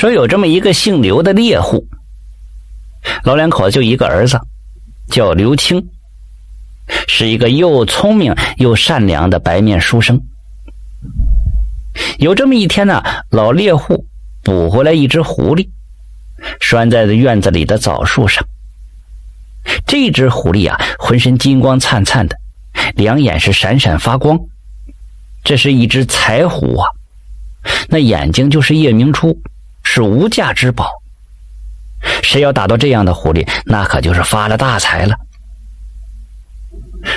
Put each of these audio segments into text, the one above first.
说有这么一个姓刘的猎户，老两口就一个儿子，叫刘青，是一个又聪明又善良的白面书生。有这么一天呢，老猎户捕回来一只狐狸，拴在院子里的枣树上。这只狐狸啊，浑身金光灿灿的，两眼是闪闪发光。这是一只柴狐啊，那眼睛就是夜明珠，是无价之宝。谁要打到这样的狐狸，那可就是发了大财了。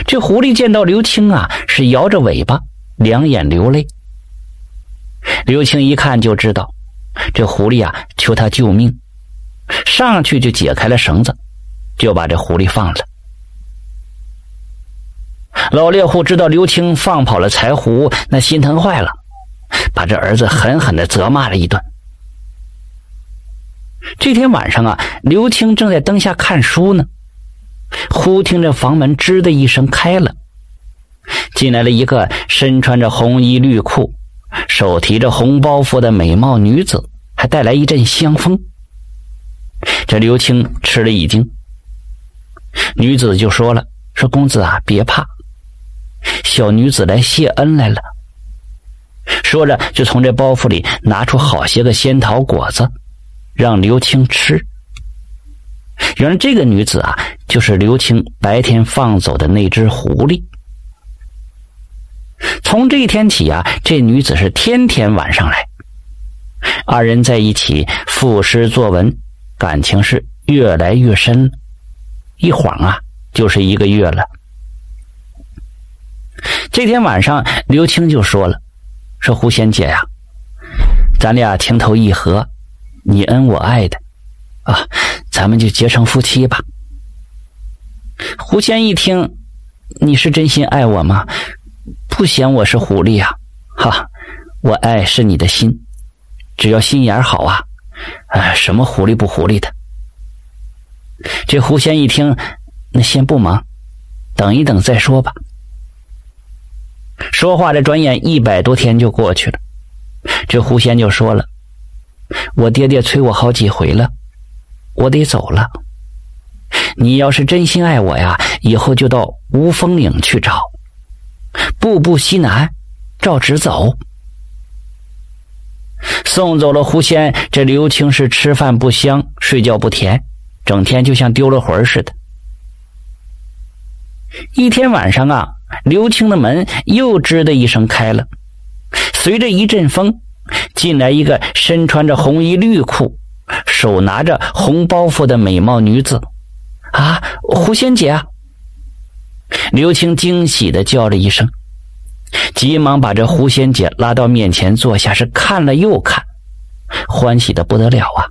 这狐狸见到刘青啊，是摇着尾巴，两眼流泪。刘青一看就知道，这狐狸啊求他救命，上去就解开了绳子，就把这狐狸放了。老猎户知道刘青放跑了柴胡，那心疼坏了，把这儿子狠狠的责骂了一顿。这天晚上啊，刘青正在灯下看书呢，忽听着房门吱的一声开了，进来了一个身穿着红衣绿裤。手提着红包袱的美貌女子，还带来一阵香风。这刘青吃了一惊，女子就说了：“说公子啊，别怕，小女子来谢恩来了。”说着，就从这包袱里拿出好些个仙桃果子，让刘青吃。原来这个女子啊，就是刘青白天放走的那只狐狸。从这一天起啊，这女子是天天晚上来，二人在一起赋诗作文，感情是越来越深。一晃啊，就是一个月了。这天晚上，刘青就说了：“说狐仙姐呀，咱俩情投意合，你恩我爱的，啊，咱们就结成夫妻吧。”狐仙一听：“你是真心爱我吗？”不嫌我是狐狸呀，哈！我爱是你的心，只要心眼好啊，哎，什么狐狸不狐狸的？这狐仙一听，那先不忙，等一等再说吧。说话这转眼一百多天就过去了，这狐仙就说了：“我爹爹催我好几回了，我得走了。你要是真心爱我呀，以后就到无风岭去找。”步步西南，照直走。送走了狐仙，这刘青是吃饭不香，睡觉不甜，整天就像丢了魂似的。一天晚上啊，刘青的门又吱的一声开了，随着一阵风，进来一个身穿着红衣绿裤、手拿着红包袱的美貌女子。啊，狐仙姐！刘青惊喜的叫了一声。急忙把这狐仙姐拉到面前坐下，是看了又看，欢喜的不得了啊！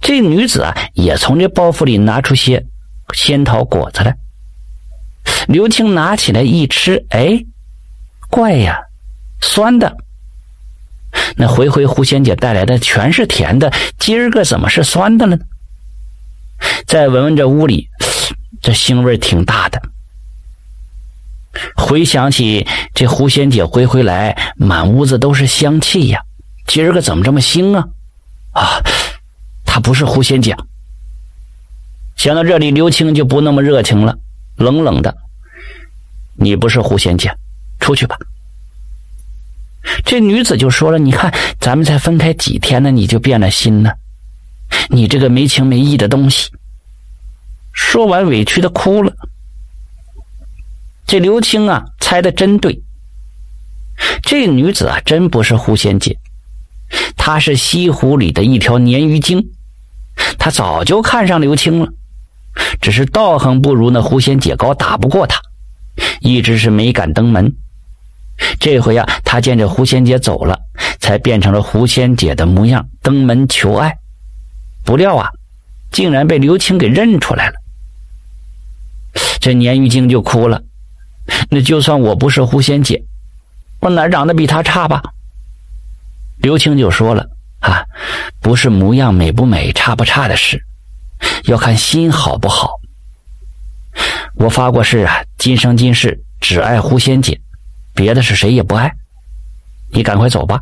这女子啊，也从这包袱里拿出些仙桃果子来。刘青拿起来一吃，哎，怪呀，酸的。那回回狐仙姐带来的全是甜的，今儿个怎么是酸的了呢？再闻闻这屋里，这腥味挺大的。回想起这狐仙姐回回来，满屋子都是香气呀，今儿个怎么这么腥啊？啊，她不是狐仙姐。想到这里，刘青就不那么热情了，冷冷的：“你不是狐仙姐，出去吧。”这女子就说了：“你看，咱们才分开几天呢，你就变了心了？你这个没情没义的东西！”说完，委屈的哭了。这刘青啊，猜的真对。这女子啊，真不是狐仙姐，她是西湖里的一条鲶鱼精。她早就看上刘青了，只是道行不如那狐仙姐高，打不过她，一直是没敢登门。这回啊，他见着狐仙姐走了，才变成了狐仙姐的模样，登门求爱。不料啊，竟然被刘青给认出来了。这鲶鱼精就哭了。那就算我不是狐仙姐，我哪长得比她差吧？刘青就说了：“啊，不是模样美不美、差不差的事，要看心好不好。我发过誓啊，今生今世只爱狐仙姐，别的是谁也不爱。你赶快走吧。”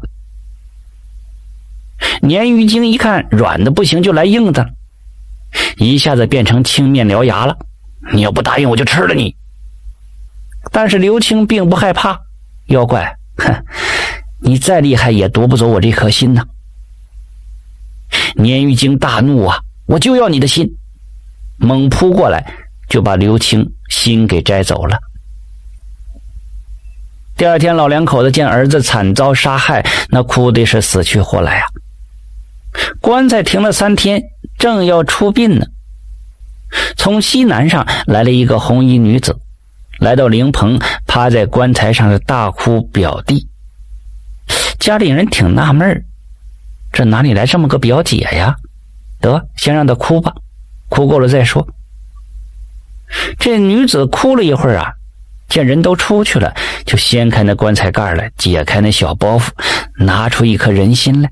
鲶鱼精一看软的不行，就来硬的，一下子变成青面獠牙了。你要不答应，我就吃了你。但是刘青并不害怕，妖怪，哼，你再厉害也夺不走我这颗心呐！鲶鱼精大怒啊，我就要你的心，猛扑过来，就把刘青心给摘走了。第二天，老两口子见儿子惨遭杀害，那哭的是死去活来啊！棺材停了三天，正要出殡呢，从西南上来了一个红衣女子，来到灵棚，趴在棺材上是大哭表弟。家里人挺纳闷这哪里来这么个表姐呀？得，先让她哭吧，哭够了再说。这女子哭了一会儿啊。见人都出去了，就掀开那棺材盖来，解开那小包袱，拿出一颗人心来，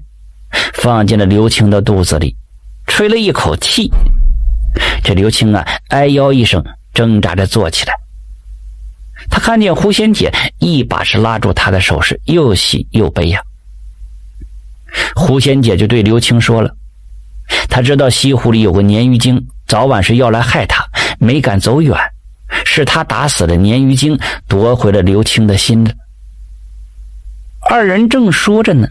放进了刘青的肚子里，吹了一口气。这刘青啊，哎呦一声，挣扎着坐起来。他看见狐仙姐一把是拉住他的手势，又喜又悲呀。狐仙姐就对刘青说了：“他知道西湖里有个鲶鱼精，早晚是要来害他，没敢走远。”是他打死了鲶鱼精，夺回了刘青的心的。二人正说着呢，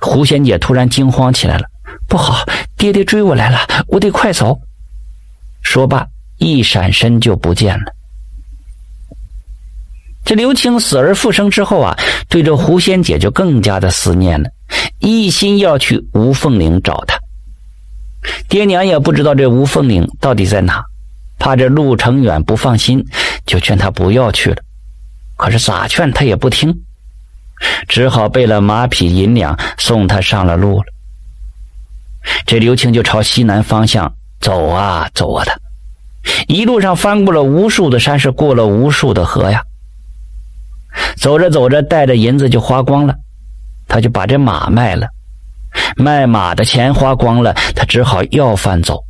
狐仙姐突然惊慌起来了：“不好，爹爹追我来了，我得快走！”说罢，一闪身就不见了。这刘青死而复生之后啊，对这狐仙姐就更加的思念了，一心要去无凤岭找她。爹娘也不知道这无凤岭到底在哪。怕这路程远不放心，就劝他不要去了。可是咋劝他也不听，只好备了马匹银两送他上了路了。这刘青就朝西南方向走啊走啊的，一路上翻过了无数的山，是过了无数的河呀。走着走着，带着银子就花光了，他就把这马卖了，卖马的钱花光了，他只好要饭走。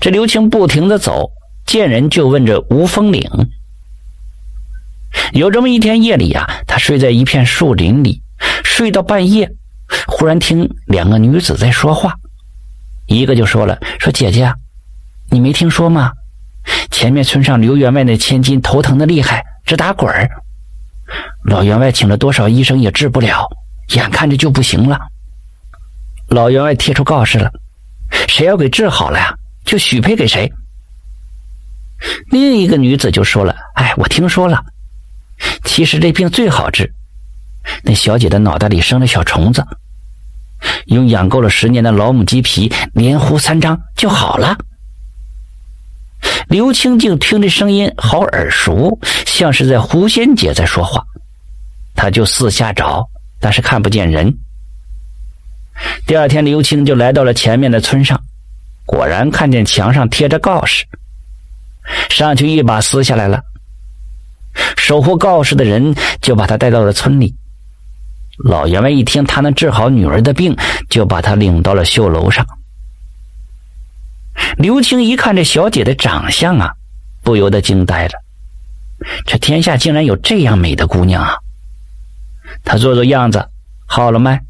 这刘青不停的走，见人就问这吴风岭。有这么一天夜里呀，他睡在一片树林里，睡到半夜，忽然听两个女子在说话，一个就说了：“说姐姐，你没听说吗？前面村上刘员外那千金头疼的厉害，直打滚儿，老员外请了多少医生也治不了，眼看着就不行了。老员外贴出告示了，谁要给治好了呀？”就许配给谁？另一个女子就说了：“哎，我听说了，其实这病最好治。那小姐的脑袋里生了小虫子，用养够了十年的老母鸡皮连糊三张就好了。”刘清静听这声音好耳熟，像是在狐仙姐在说话，他就四下找，但是看不见人。第二天，刘青就来到了前面的村上。果然看见墙上贴着告示，上去一把撕下来了。守护告示的人就把他带到了村里。老员外一听他能治好女儿的病，就把他领到了绣楼上。刘青一看这小姐的长相啊，不由得惊呆了。这天下竟然有这样美的姑娘啊！他做做样子，好了没？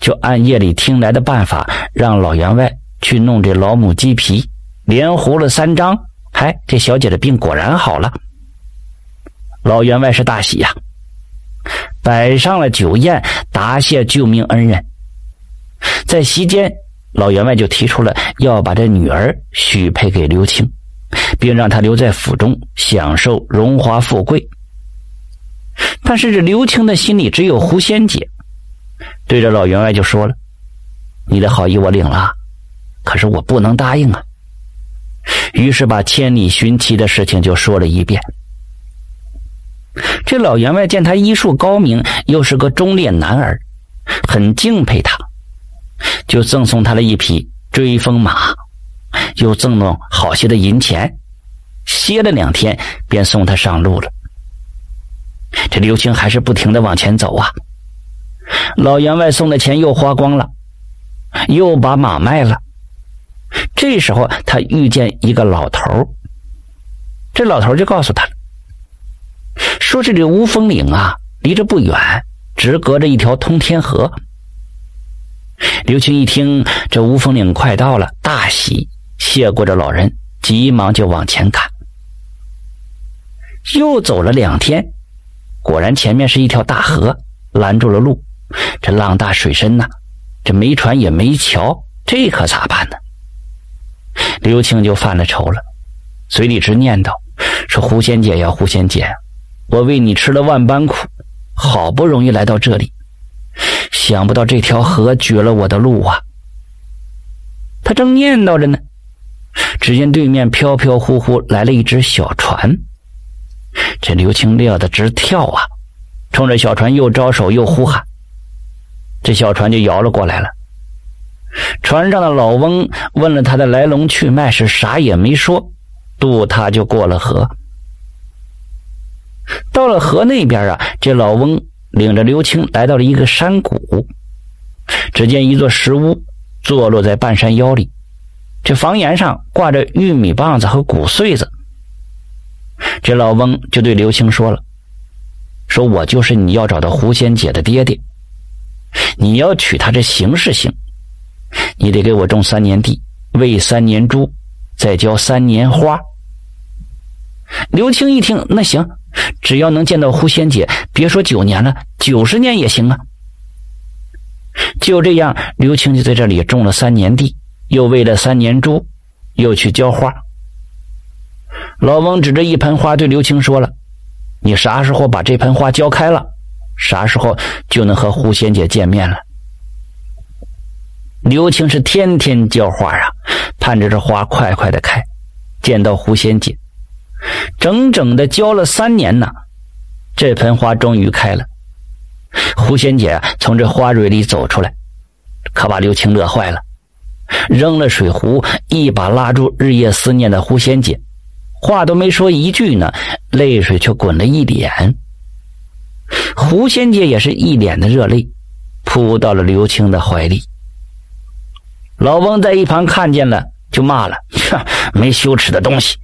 就按夜里听来的办法，让老员外。去弄这老母鸡皮，连糊了三张，嗨，这小姐的病果然好了。老员外是大喜呀，摆上了酒宴答谢救命恩人。在席间，老员外就提出了要把这女儿许配给刘青，并让他留在府中享受荣华富贵。但是这刘青的心里只有狐仙姐，对着老员外就说了：“你的好意我领了。”可是我不能答应啊！于是把千里寻妻的事情就说了一遍。这老员外见他医术高明，又是个忠烈男儿，很敬佩他，就赠送他了一匹追风马，又赠送好些的银钱。歇了两天，便送他上路了。这刘青还是不停的往前走啊。老员外送的钱又花光了，又把马卖了。这时候，他遇见一个老头这老头就告诉他，说是这乌峰岭啊，离这不远，只隔着一条通天河。刘青一听这乌风岭快到了，大喜，谢过这老人，急忙就往前赶。又走了两天，果然前面是一条大河，拦住了路。这浪大水深呐，这没船也没桥，这可咋办呢？刘青就犯了愁了，嘴里直念叨：“说狐仙姐呀，狐仙姐，我为你吃了万般苦，好不容易来到这里，想不到这条河绝了我的路啊！”他正念叨着呢，只见对面飘飘忽忽来了一只小船。这刘青乐得直跳啊，冲着小船又招手又呼喊。这小船就摇了过来了。船上的老翁问了他的来龙去脉，是啥也没说，渡他就过了河。到了河那边啊，这老翁领着刘青来到了一个山谷。只见一座石屋坐落在半山腰里，这房檐上挂着玉米棒子和谷穗子。这老翁就对刘青说了：“说我就是你要找的狐仙姐的爹爹。”你要娶她这形式行，你得给我种三年地，喂三年猪，再浇三年花。刘青一听，那行，只要能见到狐仙姐，别说九年了，九十年也行啊。就这样，刘青就在这里种了三年地，又喂了三年猪，又去浇花。老翁指着一盆花对刘青说了：“你啥时候把这盆花浇开了？”啥时候就能和狐仙姐见面了？刘青是天天浇花啊，盼着这花快快的开，见到狐仙姐。整整的浇了三年呢，这盆花终于开了。狐仙姐从这花蕊里走出来，可把刘青乐坏了，扔了水壶，一把拉住日夜思念的狐仙姐，话都没说一句呢，泪水却滚了一脸。狐仙姐也是一脸的热泪，扑到了刘青的怀里。老翁在一旁看见了，就骂了：“哼，没羞耻的东西！”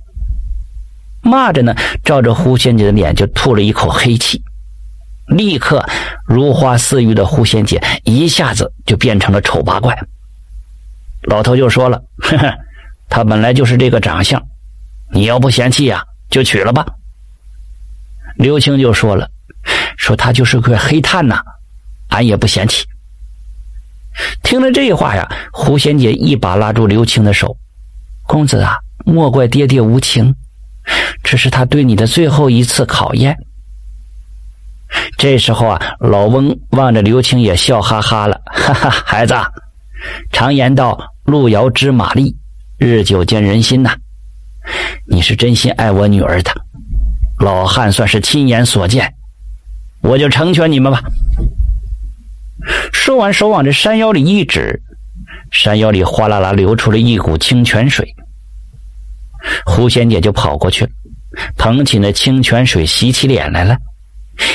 骂着呢，照着狐仙姐的脸就吐了一口黑气。立刻，如花似玉的狐仙姐一下子就变成了丑八怪。老头就说了：“哼哼，他本来就是这个长相，你要不嫌弃呀，就娶了吧。”刘青就说了。说他就是块黑炭呐，俺也不嫌弃。听了这话呀，狐仙姐一把拉住刘青的手：“公子啊，莫怪爹爹无情，这是他对你的最后一次考验。”这时候啊，老翁望着刘青也笑哈哈了：“哈哈，孩子，常言道，路遥知马力，日久见人心呐。你是真心爱我女儿的，老汉算是亲眼所见。”我就成全你们吧。说完，手往这山腰里一指，山腰里哗啦啦流出了一股清泉水。狐仙姐就跑过去，捧起那清泉水洗起脸来了。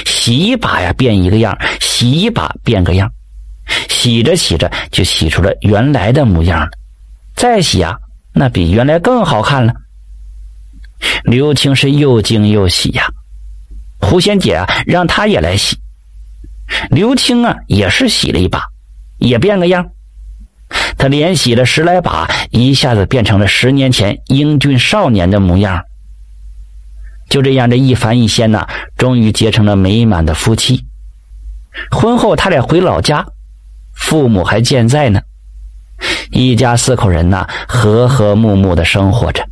洗一把呀，变一个样；洗一把，变个样。洗着洗着，就洗出了原来的模样了。再洗啊，那比原来更好看了。刘青是又惊又喜呀。狐仙姐啊，让他也来洗。刘青啊，也是洗了一把，也变个样。他连洗了十来把，一下子变成了十年前英俊少年的模样。就这样，这一凡一仙呐，终于结成了美满的夫妻。婚后，他俩回老家，父母还健在呢。一家四口人呐，和和睦睦的生活着。